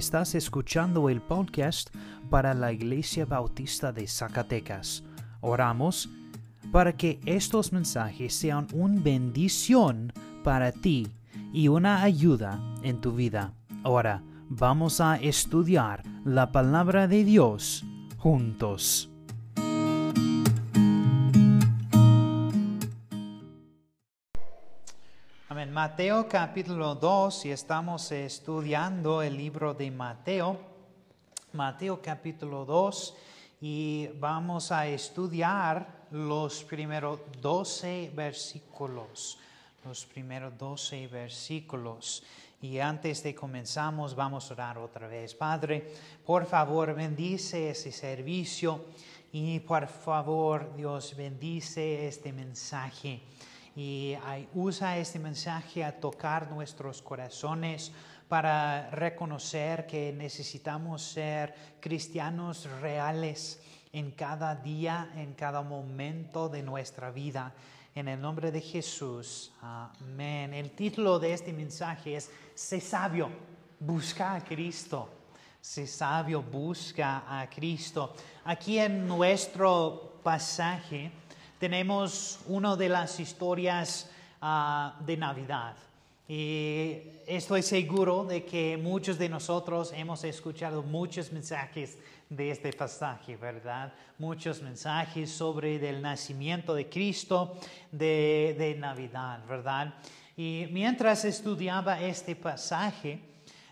Estás escuchando el podcast para la Iglesia Bautista de Zacatecas. Oramos para que estos mensajes sean una bendición para ti y una ayuda en tu vida. Ahora vamos a estudiar la palabra de Dios juntos. Mateo capítulo 2 y estamos estudiando el libro de Mateo. Mateo capítulo 2 y vamos a estudiar los primeros 12 versículos. Los primeros 12 versículos. Y antes de comenzamos, vamos a orar otra vez. Padre, por favor, bendice ese servicio y por favor, Dios, bendice este mensaje y usa este mensaje a tocar nuestros corazones para reconocer que necesitamos ser cristianos reales en cada día, en cada momento de nuestra vida. En el nombre de Jesús. Amén. El título de este mensaje es Sé sabio, busca a Cristo. Sé sabio, busca a Cristo. Aquí en nuestro pasaje tenemos una de las historias ah, de Navidad. Y estoy seguro de que muchos de nosotros hemos escuchado muchos mensajes de este pasaje, ¿verdad? Muchos mensajes sobre el nacimiento de Cristo de, de Navidad, ¿verdad? Y mientras estudiaba este pasaje,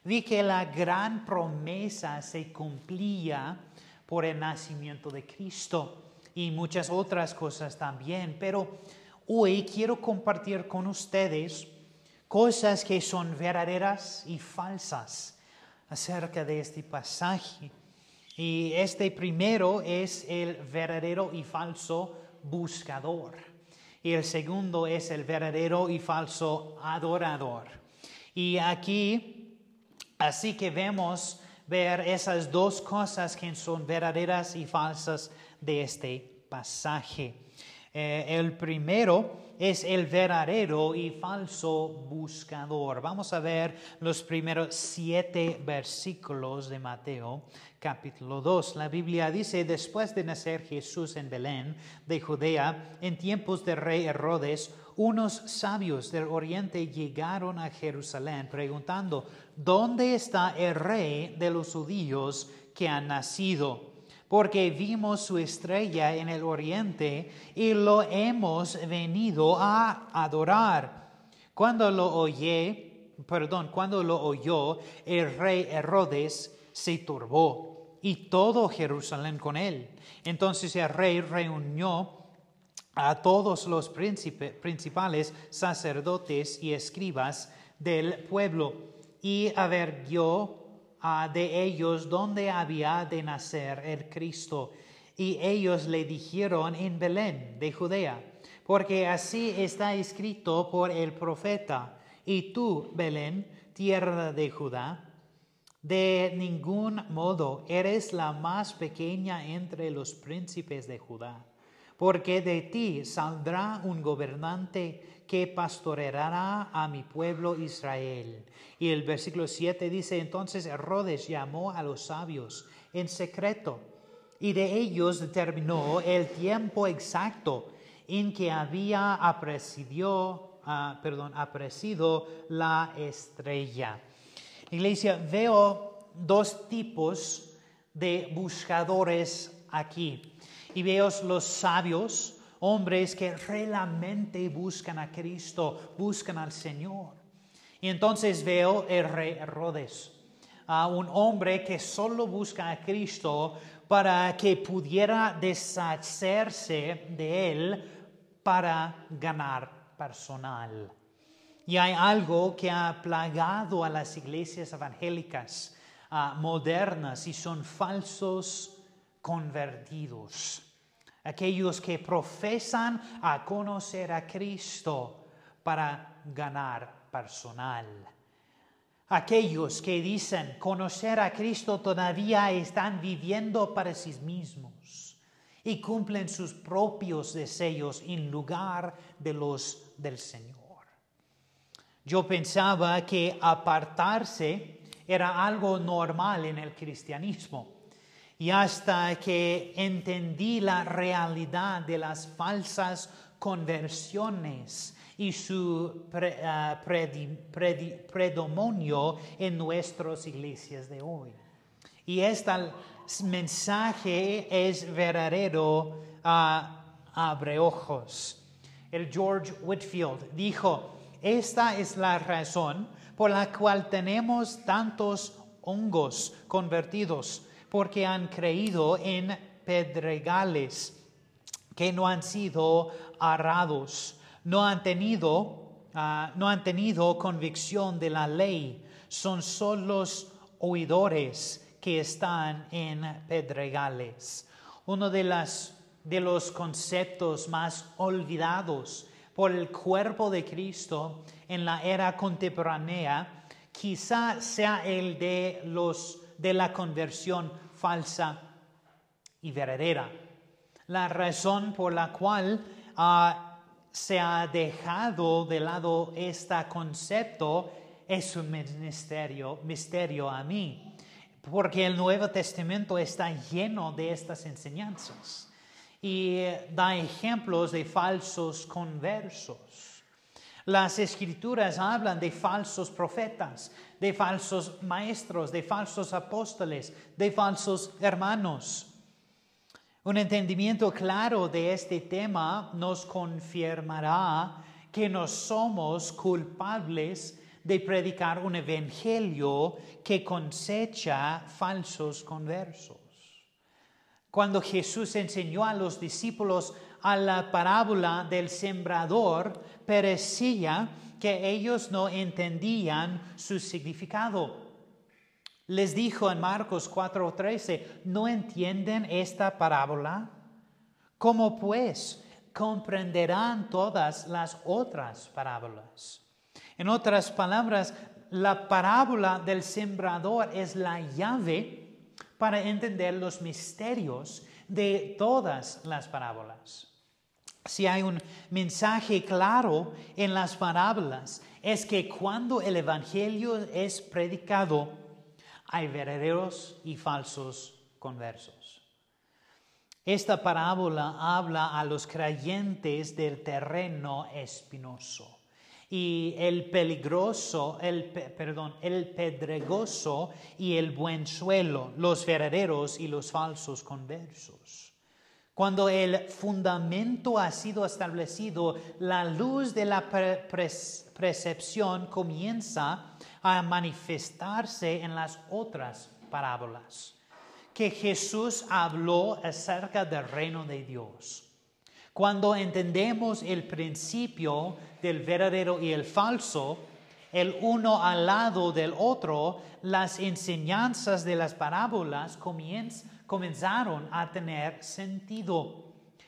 vi que la gran promesa se cumplía por el nacimiento de Cristo y muchas otras cosas también. Pero hoy quiero compartir con ustedes cosas que son verdaderas y falsas acerca de este pasaje. Y este primero es el verdadero y falso buscador. Y el segundo es el verdadero y falso adorador. Y aquí, así que vemos ver esas dos cosas que son verdaderas y falsas de este pasaje. Eh, el primero es el verdadero y falso buscador. Vamos a ver los primeros siete versículos de Mateo capítulo 2. La Biblia dice, después de nacer Jesús en Belén de Judea, en tiempos de rey Herodes, unos sabios del oriente llegaron a Jerusalén preguntando, ¿dónde está el rey de los judíos que ha nacido? Porque vimos su estrella en el oriente y lo hemos venido a adorar. Cuando lo oye, perdón, cuando lo oyó, el rey Herodes se turbó y todo Jerusalén con él. Entonces el rey reunió a todos los principales sacerdotes y escribas del pueblo y avergió de ellos dónde había de nacer el Cristo. Y ellos le dijeron en Belén de Judea, porque así está escrito por el profeta. Y tú, Belén, tierra de Judá, de ningún modo eres la más pequeña entre los príncipes de Judá, porque de ti saldrá un gobernante que pastoreará a mi pueblo Israel. Y el versículo 7 dice, entonces Herodes llamó a los sabios en secreto y de ellos determinó el tiempo exacto en que había apreciado, ah, perdón, la estrella. Iglesia, veo dos tipos de buscadores aquí. Y veo los sabios, hombres que realmente buscan a Cristo, buscan al Señor. Y entonces veo el rey Herodes, un hombre que solo busca a Cristo para que pudiera deshacerse de él para ganar personal. Y hay algo que ha plagado a las iglesias evangélicas ah, modernas y son falsos convertidos aquellos que profesan a conocer a Cristo para ganar personal. Aquellos que dicen conocer a Cristo todavía están viviendo para sí mismos y cumplen sus propios deseos en lugar de los del Señor. Yo pensaba que apartarse era algo normal en el cristianismo. Y hasta que entendí la realidad de las falsas conversiones y su ah, predominio en nuestras iglesias de hoy. Y este mensaje es verdadero, a abre ojos. El George Whitfield dijo, esta es la razón por la cual tenemos tantos hongos convertidos, porque han creído en pedregales que no han sido arados no han tenido, ah, no han tenido convicción de la ley, son solo los oidores que están en pedregales. Uno de, las, de los conceptos más olvidados por el cuerpo de Cristo en la era contemporánea quizá sea el de, los, de la conversión falsa y verdadera. La razón por la cual uh, se ha dejado de lado este concepto es un misterio, misterio a mí, porque el Nuevo Testamento está lleno de estas enseñanzas y da ejemplos de falsos conversos. Las escrituras hablan de falsos profetas, de falsos maestros, de falsos apóstoles, de falsos hermanos. Un entendimiento claro de este tema nos confirmará que no somos culpables de predicar un evangelio que cosecha falsos conversos. Cuando Jesús enseñó a los discípulos a la parábola del sembrador, parecía que ellos no entendían su significado. Les dijo en Marcos 4:13, ¿no entienden esta parábola? ¿Cómo pues comprenderán todas las otras parábolas? En otras palabras, la parábola del sembrador es la llave para entender los misterios de todas las parábolas. Si hay un mensaje claro en las parábolas, es que cuando el Evangelio es predicado, hay verdaderos y falsos conversos. Esta parábola habla a los creyentes del terreno espinoso y el peligroso, el, perdón, el pedregoso y el buen suelo, los verdaderos y los falsos conversos. Cuando el fundamento ha sido establecido, la luz de la percepción comienza a manifestarse en las otras parábolas que Jesús habló acerca del reino de Dios. Cuando entendemos el principio del verdadero y el falso, el uno al lado del otro, las enseñanzas de las parábolas comenzaron a tener sentido.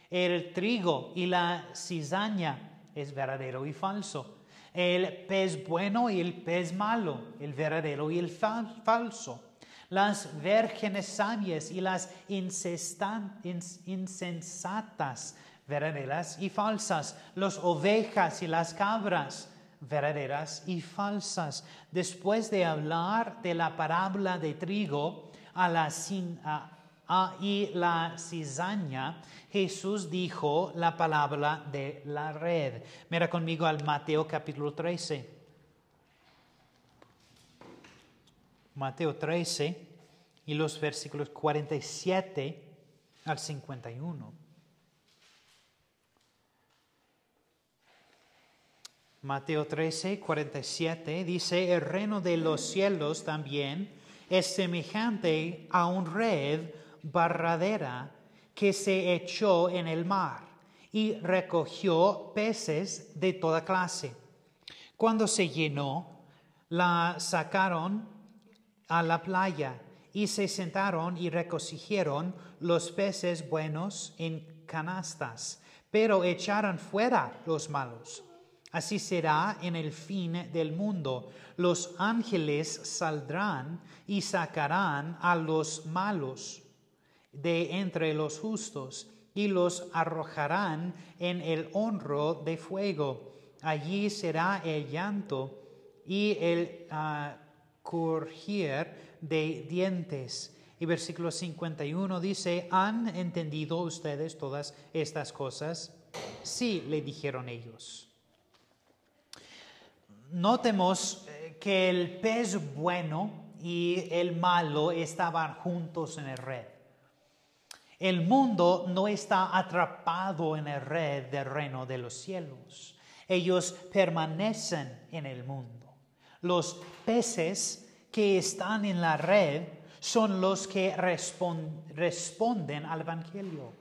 El trigo y la cizaña es verdadero y falso el pez bueno y el pez malo, el verdadero y el falso, las vírgenes sabias y las insensatas, verdaderas y falsas, las ovejas y las cabras, verdaderas y falsas. Después de hablar de la parábola de trigo a la, y la cizaña, Jesús dijo la palabra de la red. Mira conmigo al Mateo capítulo 13. Mateo 13 y los versículos 47 al 51. Mateo 13, 47 dice, el reino de los cielos también es semejante a un red barradera que se echó en el mar y recogió peces de toda clase. Cuando se llenó, la sacaron a la playa y se sentaron y recogieron los peces buenos en canastas, pero echaron fuera los malos. Así será en el fin del mundo. Los ángeles saldrán y sacarán a los malos de entre los justos y los arrojarán en el honro de fuego. Allí será el llanto y el uh, de dientes. Y versículo 51 dice, ¿han entendido ustedes todas estas cosas? Sí, le dijeron ellos. Notemos eh, que el pez bueno y el malo estaban juntos en el red. El mundo no está atrapado en el red del reino de los cielos. Ellos permanecen en el mundo. Los peces que están en la red son los que responden al Evangelio,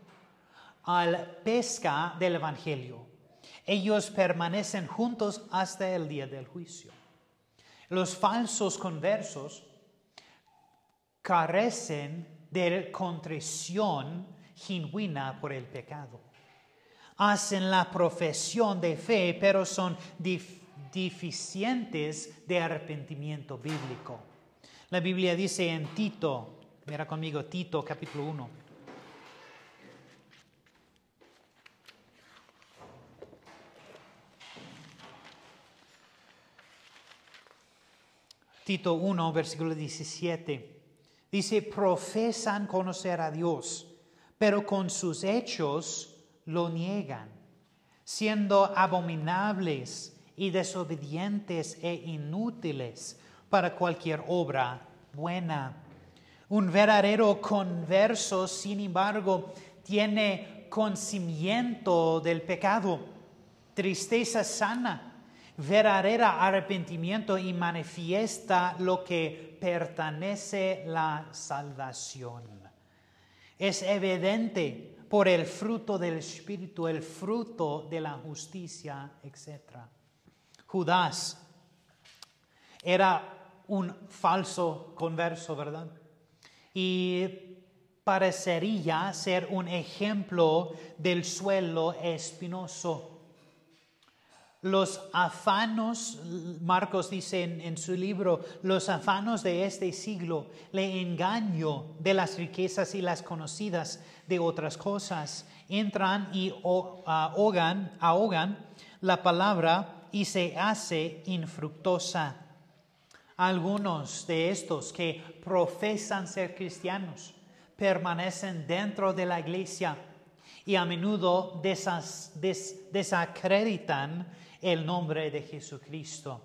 al pesca del Evangelio. Ellos permanecen juntos hasta el día del juicio. Los falsos conversos carecen de contrición genuina por el pecado. Hacen la profesión de fe, pero son deficientes de arrepentimiento bíblico. La Biblia dice en Tito, mira conmigo Tito capítulo 1. Tito 1, versículo 17. Dice, profesan conocer a Dios, pero con sus hechos lo niegan, siendo abominables y desobedientes e inútiles para cualquier obra buena. Un verdadero converso, sin embargo, tiene conocimiento del pecado, tristeza sana, verdadero arrepentimiento y manifiesta lo que pertenece la salvación. Es evidente por el fruto del Espíritu, el fruto de la justicia, etc. Judas era un falso converso, ¿verdad? Y parecería ser un ejemplo del suelo espinoso los afanos, Marcos dice en, su libro, los afanos de este siglo, le engaño de las riquezas y las conocidas de otras cosas, entran y ahogan, ahogan la palabra y se hace infructuosa. Algunos de estos que profesan ser cristianos permanecen dentro de la iglesia y a menudo desacreditan el nombre de Jesucristo.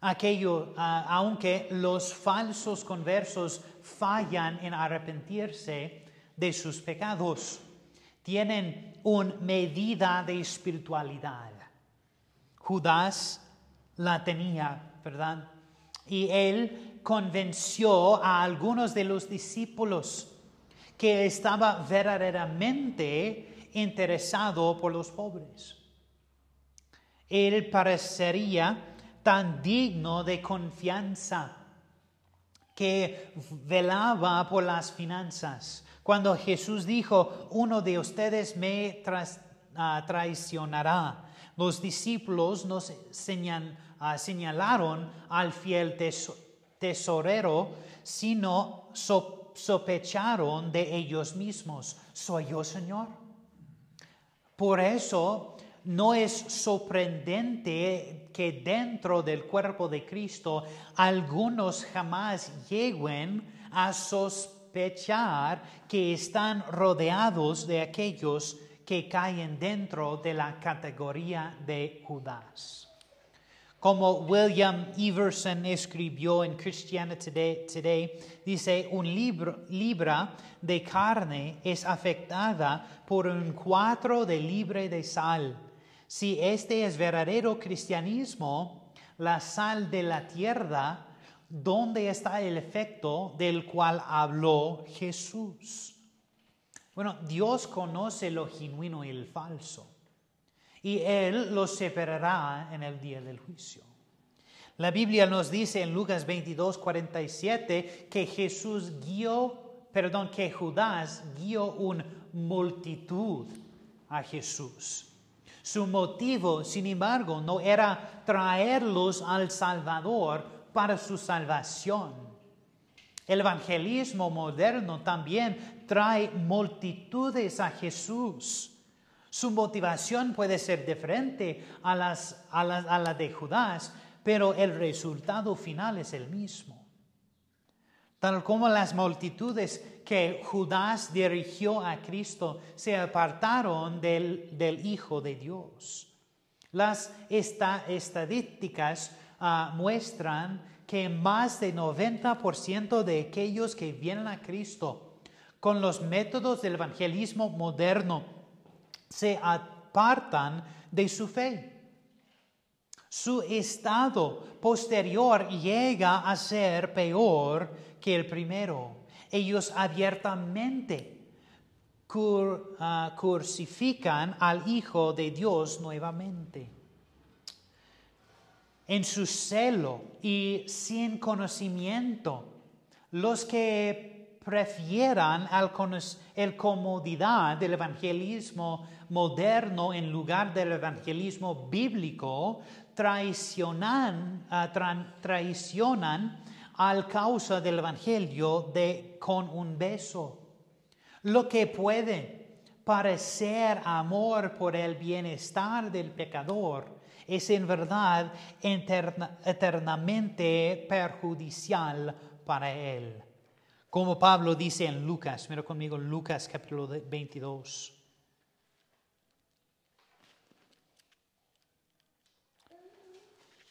Aquello, aunque los falsos conversos fallan en arrepentirse de sus pecados, tienen una medida de espiritualidad. Judas la tenía, ¿verdad? Y él convenció a algunos de los discípulos que estaba verdaderamente interesado por los pobres. Él parecería tan digno de confianza que velaba por las finanzas. Cuando Jesús dijo, uno de ustedes me ah, traicionará, los discípulos nos ah, señalaron al fiel tesorero, sino sospecharon de ellos mismos, ¿soy yo, Señor? Por eso no es sorprendente que dentro del cuerpo de Cristo algunos jamás lleguen a sospechar que están rodeados de aquellos que caen dentro de la categoría de Judas. Como William Everson escribió en Christianity Today, dice, un libra de carne es afectada por un cuatro de libre de sal si este es verdadero cristianismo, la sal de la tierra, ¿dónde está el efecto del cual habló Jesús? Bueno, Dios conoce lo genuino y el falso, y Él lo separará en el día del juicio. La Biblia nos dice en Lucas 22, 47 que Jesús guió, perdón, que Judas guió una multitud a Jesús. Su motivo, sin embargo, no era traerlos al Salvador para su salvación. El evangelismo moderno también trae multitudes a Jesús. Su motivación puede ser diferente a, las, a, la, de Judas, pero el resultado final es el mismo. Tal como las multitudes que Judas dirigió a Cristo se apartaron del, Hijo de Dios. Las estadísticas ah, muestran que más del 90% de aquellos que vienen a Cristo con los métodos del evangelismo moderno se apartan de su fe. Su estado posterior llega a ser peor que el primero. Ellos abiertamente ah, crucifican al Hijo de Dios nuevamente. En su celo y sin conocimiento, los que prefieran el comodidad del evangelismo moderno en lugar del evangelismo bíblico traicionan, ah, traicionan al causa del Evangelio de con un beso. Lo que puede parecer amor por el bienestar del pecador es en verdad eternamente perjudicial para él. Como Pablo dice en Lucas, mira conmigo Lucas capítulo 22.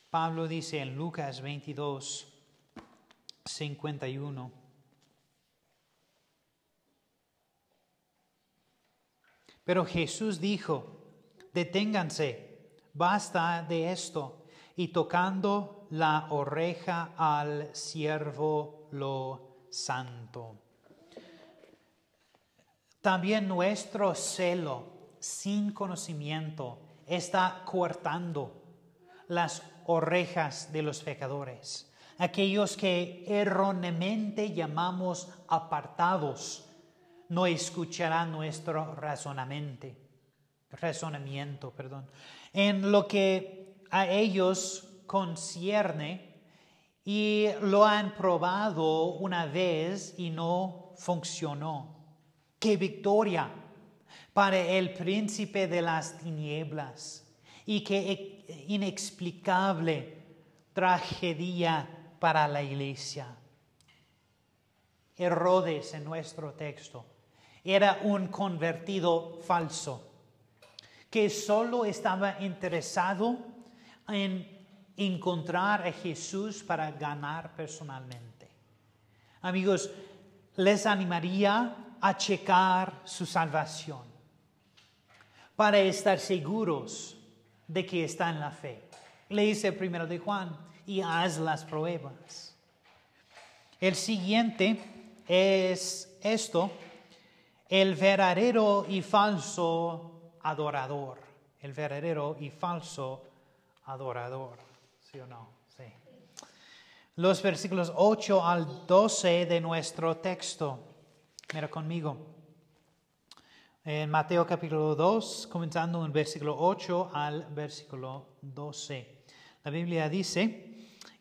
Pablo dice en Lucas 22, 51. Pero Jesús dijo, deténganse, basta de esto. Y tocando la oreja al siervo lo santo. También nuestro celo sin conocimiento está cortando las orejas de los pecadores aquellos que erróneamente llamamos apartados, no escucharán nuestro razonamiento, razonamiento, perdón, en lo que a ellos concierne y lo han probado una vez y no funcionó. ¡Qué victoria para el príncipe de las tinieblas! Y qué inexplicable tragedia para la iglesia. Herodes en nuestro texto era un convertido falso que solo estaba interesado en encontrar a Jesús para ganar personalmente. Amigos, les animaría a checar su salvación para estar seguros de que está en la fe. Le dice primero de Juan, y haz las pruebas. El siguiente es esto, el verdadero y falso adorador. El verdadero y falso adorador. ¿Sí o no? Sí. Los versículos 8 al 12 de nuestro texto. Mira conmigo. En Mateo capítulo 2, comenzando en versículo 8 al versículo 12. La Biblia dice,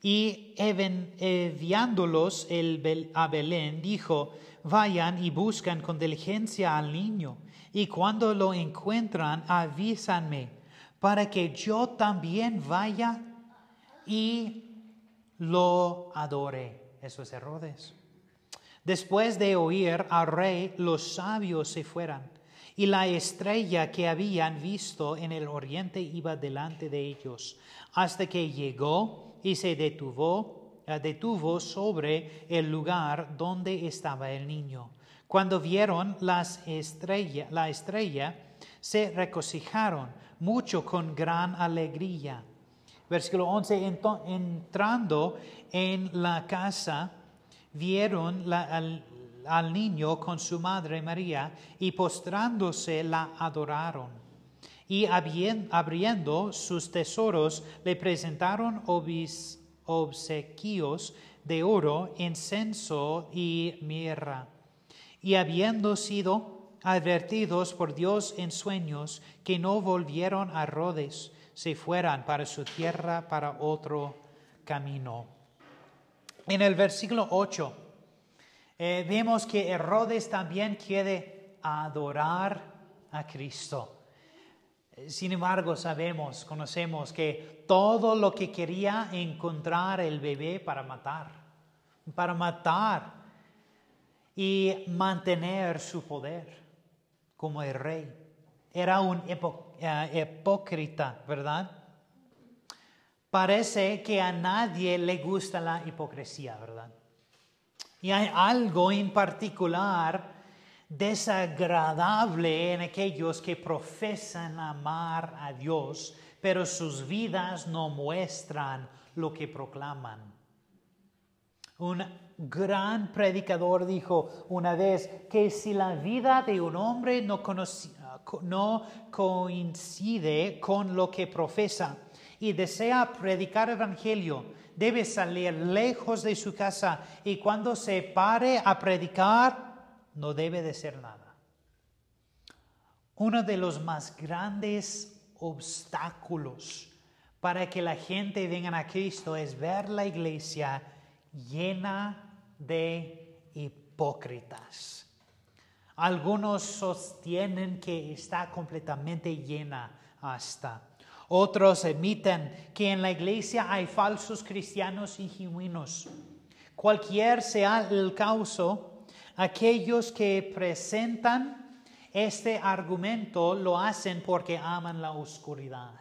y enviándolos el, a Belén, dijo, vayan y buscan con diligencia al niño, y cuando lo encuentran, avísanme, para que yo también vaya y lo adore. Eso es Herodes. Después de oír al rey, los sabios se fueran, y la estrella que habían visto en el oriente iba delante de ellos, hasta que llegó y se detuvo, eh, detuvo sobre el lugar donde estaba el niño. Cuando vieron las estrella, la estrella, se regocijaron mucho con gran alegría. Versículo 11, entrando en la casa, vieron al, al niño con su madre María y postrándose la adoraron y abriendo sus tesoros le presentaron obsequios de oro, incenso y mirra. Y habiendo sido advertidos por Dios en sueños que no volvieron a Rhodes, se fueran para su tierra para otro camino. En el versículo 8 eh, vemos que Herodes también quiere adorar a Cristo. Sin embargo, sabemos, conocemos que todo lo que quería encontrar el bebé para matar, para matar y mantener su poder como el rey. Era un eh, hipócrita, ¿verdad? Parece que a nadie le gusta la hipocresía, ¿verdad? Y hay algo en particular desagradable en aquellos que profesan amar a Dios, pero sus vidas no muestran lo que proclaman. Un gran predicador dijo una vez que si la vida de un hombre no, no coincide con lo que profesa y desea predicar evangelio, debe salir lejos de su casa y cuando se pare a predicar, no debe de ser nada. Uno de los más grandes obstáculos para que la gente venga a Cristo es ver la iglesia llena de hipócritas. Algunos sostienen que está completamente llena hasta. Otros admiten que en la iglesia hay falsos cristianos y genuinos. Cualquier sea el caso, Aquellos que presentan este argumento lo hacen porque aman la oscuridad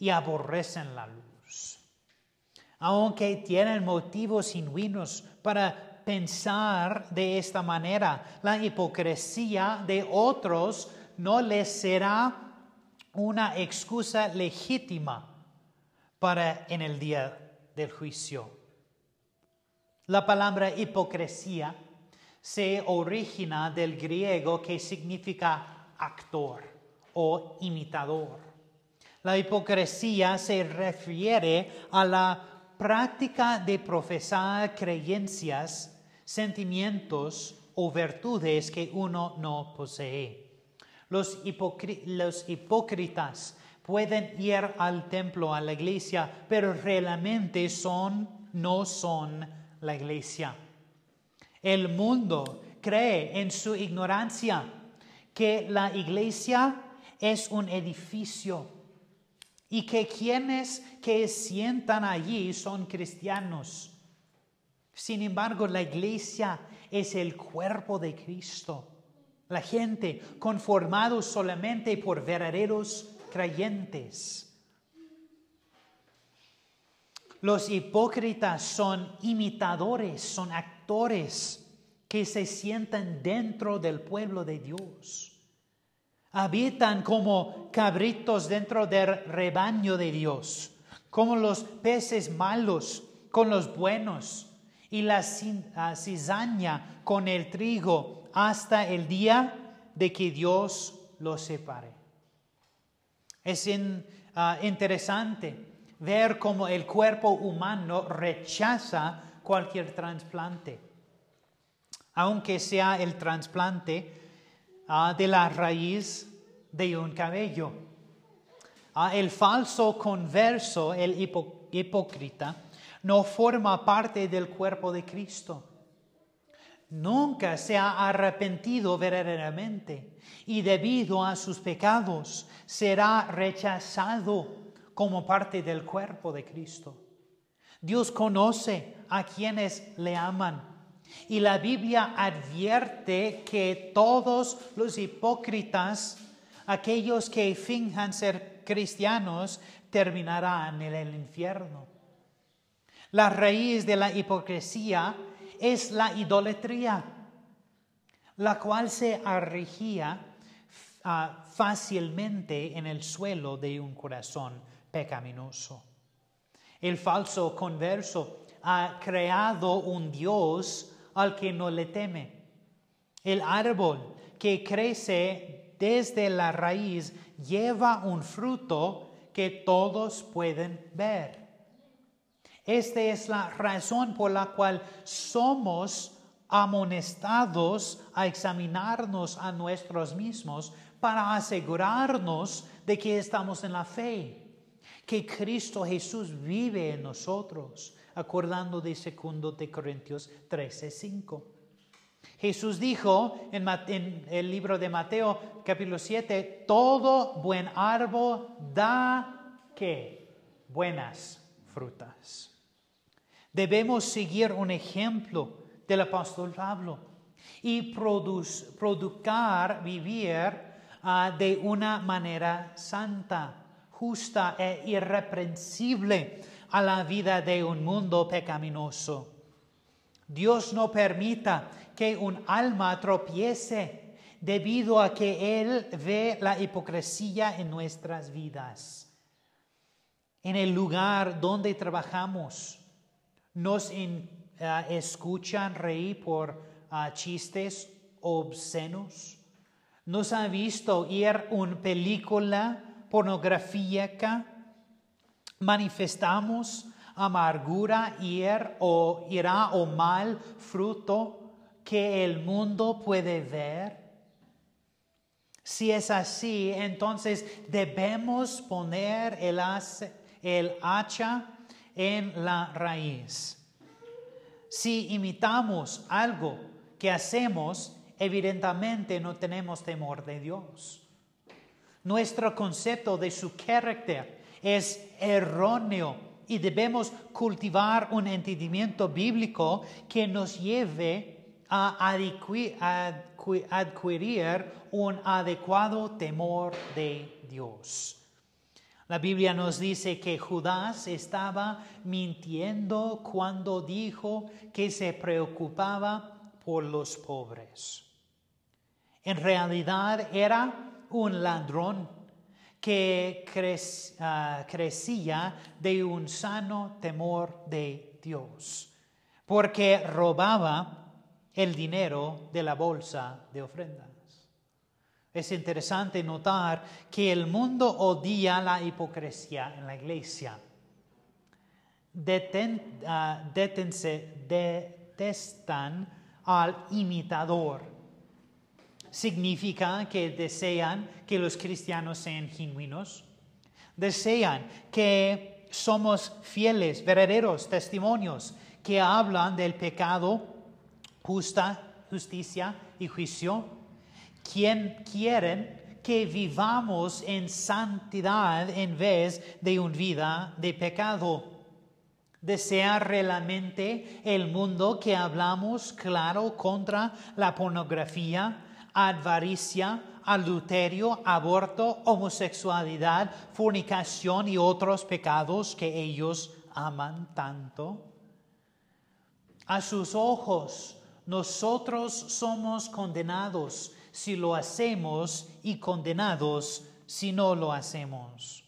y aborrecen la luz. Aunque tienen motivos genuinos para pensar de esta manera, la hipocresía de otros no les será una excusa legítima para en el día del juicio. La palabra hipocresía se origina del griego que significa actor o imitador. La hipocresía se refiere a la práctica de profesar creencias, sentimientos o virtudes que uno no posee. Los, hipócritas pueden ir al templo, a la iglesia, pero realmente son, no son la iglesia. El mundo cree en su ignorancia que la iglesia es un edificio y que quienes que sientan allí son cristianos. Sin embargo, la iglesia es el cuerpo de Cristo. La gente conformado solamente por verdaderos creyentes. Los hipócritas son imitadores, son actores que se sientan dentro del pueblo de Dios. Habitan como cabritos dentro del rebaño de Dios, como los peces malos con los buenos y la cizaña con el trigo hasta el día de que Dios los separe. Es ah, interesante ver cómo el cuerpo humano rechaza cualquier trasplante, aunque sea el trasplante ah, de la raíz de un cabello. Ah, el falso converso, el hipócrita, no forma parte del cuerpo de Cristo. Nunca se ha arrepentido verdaderamente y debido a sus pecados será rechazado como parte del cuerpo de Cristo. Dios conoce a quienes le aman. Y la Biblia advierte que todos los hipócritas, aquellos que finjan ser cristianos, terminarán en el infierno. La raíz de la hipocresía es la idolatría, la cual se arregía ah, fácilmente en el suelo de un corazón pecaminoso. El falso converso ha creado un Dios al que no le teme. El árbol que crece desde la raíz lleva un fruto que todos pueden ver. Esta es la razón por la cual somos amonestados a examinarnos a nosotros mismos para asegurarnos de que estamos en la fe que Cristo Jesús vive en nosotros, acordando de 2 de Corintios 13, 5. Jesús dijo en, el libro de Mateo capítulo 7, todo buen árbol da ¿qué? Buenas frutas. Debemos seguir un ejemplo del apóstol Pablo y producar, vivir uh, de una manera santa, justa e irreprensible a la vida de un mundo pecaminoso. Dios no permita que un alma tropiece debido a que Él ve la hipocresía en nuestras vidas. En el lugar donde trabajamos, nos eh, escuchan reír por ah, chistes obscenos. Nos han visto ir una película pornográfica. Manifestamos amargura, ir o irá o mal fruto que el mundo puede ver. Si es así, entonces debemos poner el, el hacha en la raíz. Si imitamos algo que hacemos, evidentemente no tenemos temor de Dios. Nuestro concepto de su carácter es erróneo y debemos cultivar un entendimiento bíblico que nos lleve a adquirir un adecuado temor de Dios. La Biblia nos dice que Judas estaba mintiendo cuando dijo que se preocupaba por los pobres. En realidad era un ladrón que ah, crecía de un sano temor de Dios, porque robaba el dinero de la bolsa de ofrenda. Es interesante notar que el mundo odia la hipocresía en la iglesia. Ah, detestan al imitador. Significa que desean que los cristianos sean genuinos. Desean que somos fieles, verdaderos testimonios que hablan del pecado, justa, justicia y juicio quien quieren que vivamos en santidad en vez de una vida de pecado. Desea realmente el mundo que hablamos claro contra la pornografía, avaricia, adulterio, aborto, homosexualidad, fornicación y otros pecados que ellos aman tanto. A sus ojos, nosotros somos condenados si lo hacemos y condenados si no lo hacemos.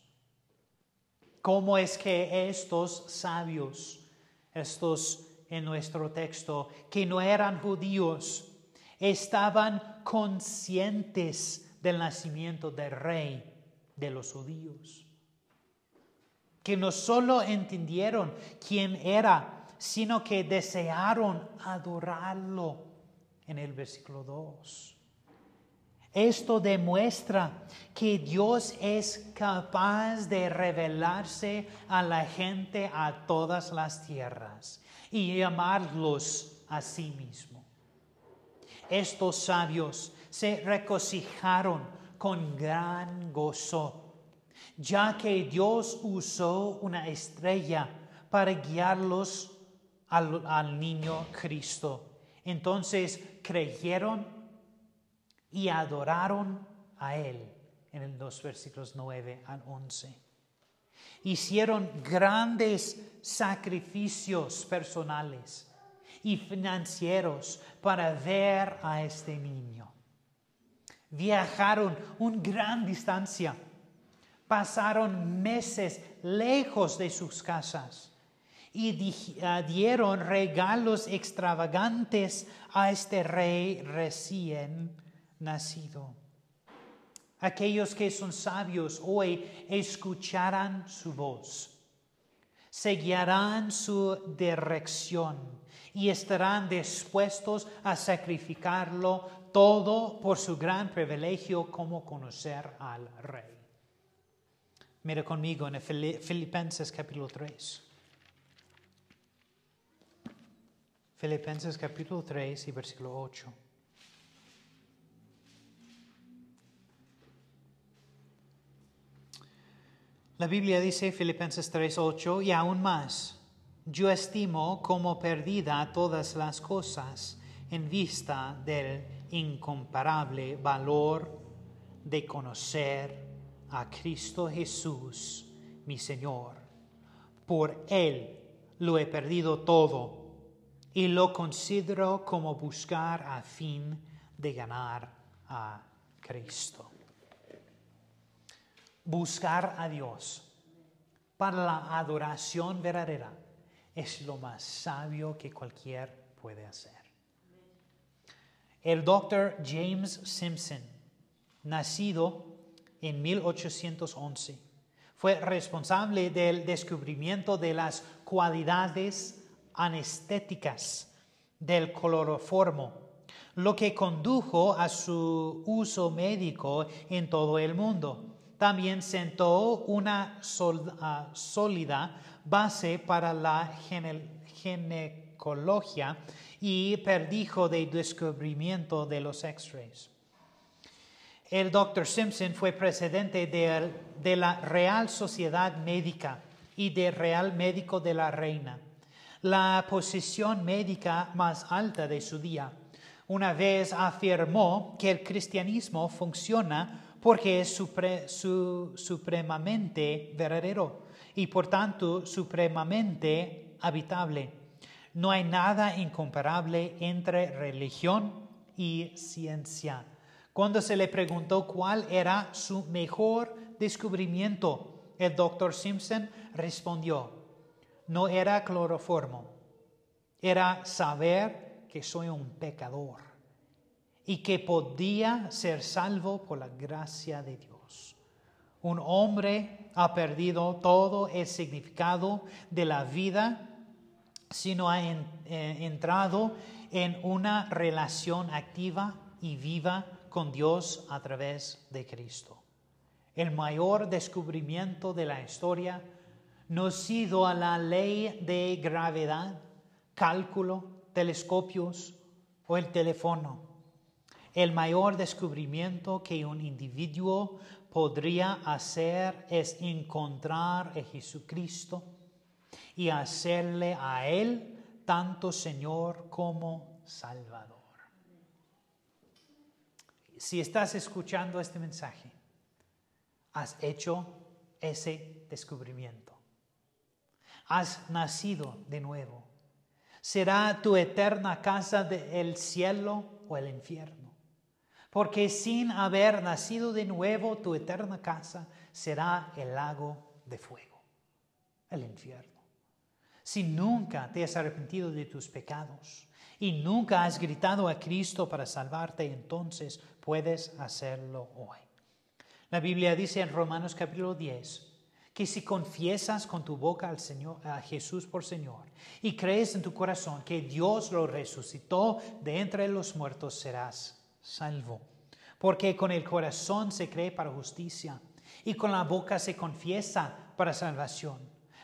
¿Cómo es que estos sabios, estos en nuestro texto, que no eran judíos, estaban conscientes del nacimiento del rey de los judíos? Que no solo entendieron quién era, sino que desearon adorarlo en el versículo 2. Esto demuestra que Dios es capaz de revelarse a la gente a todas las tierras y llamarlos a sí mismo. Estos sabios se regocijaron con gran gozo, ya que Dios usó una estrella para guiarlos al, niño Cristo. Entonces creyeron y adoraron a Él en los versículos 9 al 11. Hicieron grandes sacrificios personales y financieros para ver a este niño. Viajaron una gran distancia, pasaron meses lejos de sus casas y ah, dieron regalos extravagantes a este rey recién nacido. Aquellos que son sabios hoy escucharán su voz, seguirán su dirección y estarán dispuestos a sacrificarlo todo por su gran privilegio como conocer al Rey. Mira conmigo en Filipenses capítulo 3. Filipenses capítulo 3 y versículo 8. La Biblia dice Filipenses 3:8 y aún más, yo estimo como perdida todas las cosas en vista del incomparable valor de conocer a Cristo Jesús, mi Señor. Por Él lo he perdido todo y lo considero como buscar a fin de ganar a Cristo buscar a Dios para la adoración verdadera es lo más sabio que cualquier puede hacer. El doctor James Simpson, nacido en 1811, fue responsable del descubrimiento de las cualidades anestéticas del cloroformo, lo que condujo a su uso médico en todo el mundo también sentó una ah, sólida base para la ginecología y perdijo de descubrimiento de los X-rays. El Dr. Simpson fue presidente de, de la Real Sociedad Médica y de Real Médico de la Reina, la posición médica más alta de su día. Una vez afirmó que el cristianismo funciona porque es supremamente verdadero y por tanto supremamente habitable. No hay nada incomparable entre religión y ciencia. Cuando se le preguntó cuál era su mejor descubrimiento, el doctor Simpson respondió, no era cloroformo, era saber que soy un pecador y que podía ser salvo por la gracia de Dios. Un hombre ha perdido todo el significado de la vida si no ha eh, entrado en una relación activa y viva con Dios a través de Cristo. El mayor descubrimiento de la historia no ha sido a la ley de gravedad, cálculo, telescopios o el teléfono el mayor descubrimiento que un individuo podría hacer es encontrar a Jesucristo y hacerle a Él tanto Señor como Salvador. Si estás escuchando este mensaje, has hecho ese descubrimiento. Has nacido de nuevo. ¿Será tu eterna casa del cielo o el infierno? Porque sin haber nacido de nuevo tu eterna casa será el lago de fuego, el infierno. Si nunca te has arrepentido de tus pecados y nunca has gritado a Cristo para salvarte, entonces puedes hacerlo hoy. La Biblia dice en Romanos capítulo 10 que si confiesas con tu boca al Señor, a Jesús por Señor y crees en tu corazón que Dios lo resucitó de entre los muertos, serás salvo. Porque con el corazón se cree para justicia y con la boca se confiesa para salvación.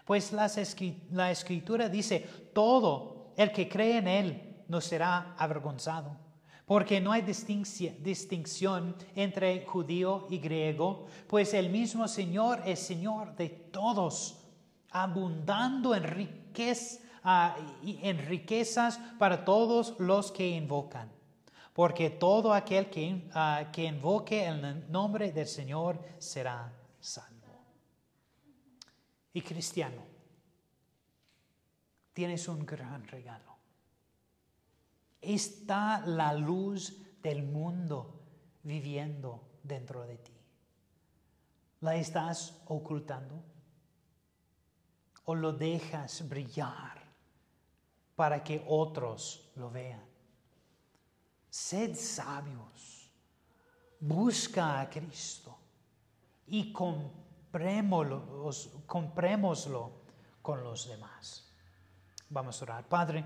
Pues la escritura dice, todo el que cree en Él no será avergonzado. Porque no hay distinción entre judío y griego, pues el mismo Señor es Señor de todos, abundando en, ah, en riquezas para todos los que invocan porque todo aquel que, ah, que invoque el nombre del Señor será salvo. Y cristiano, tienes un gran regalo. Está la luz del mundo viviendo dentro de ti. ¿La estás ocultando? ¿O lo dejas brillar para que otros lo vean? Sed sabios, busca a Cristo y comprémoslo, con los demás. Vamos a orar. Padre,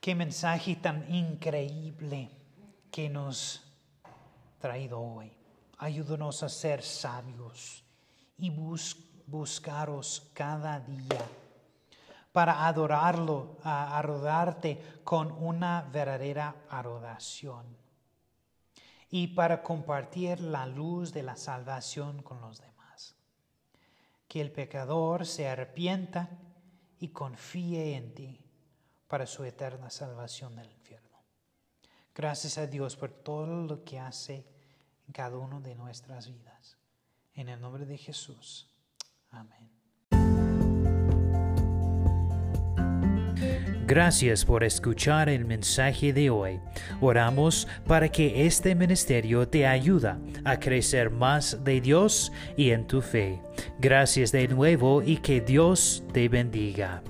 qué mensaje tan increíble que nos ha traído hoy. Ayúdanos a ser sabios y buscaros cada día para adorarlo, a adorarte con una verdadera adoración y para compartir la luz de la salvación con los demás. Que el pecador se arrepienta y confíe en ti para su eterna salvación del infierno. Gracias a Dios por todo lo que hace en cada una de nuestras vidas. En el nombre de Jesús. Amén. Gracias por escuchar el mensaje de hoy. Oramos para que este ministerio te ayuda a crecer más de Dios y en tu fe. Gracias de nuevo y que Dios te bendiga.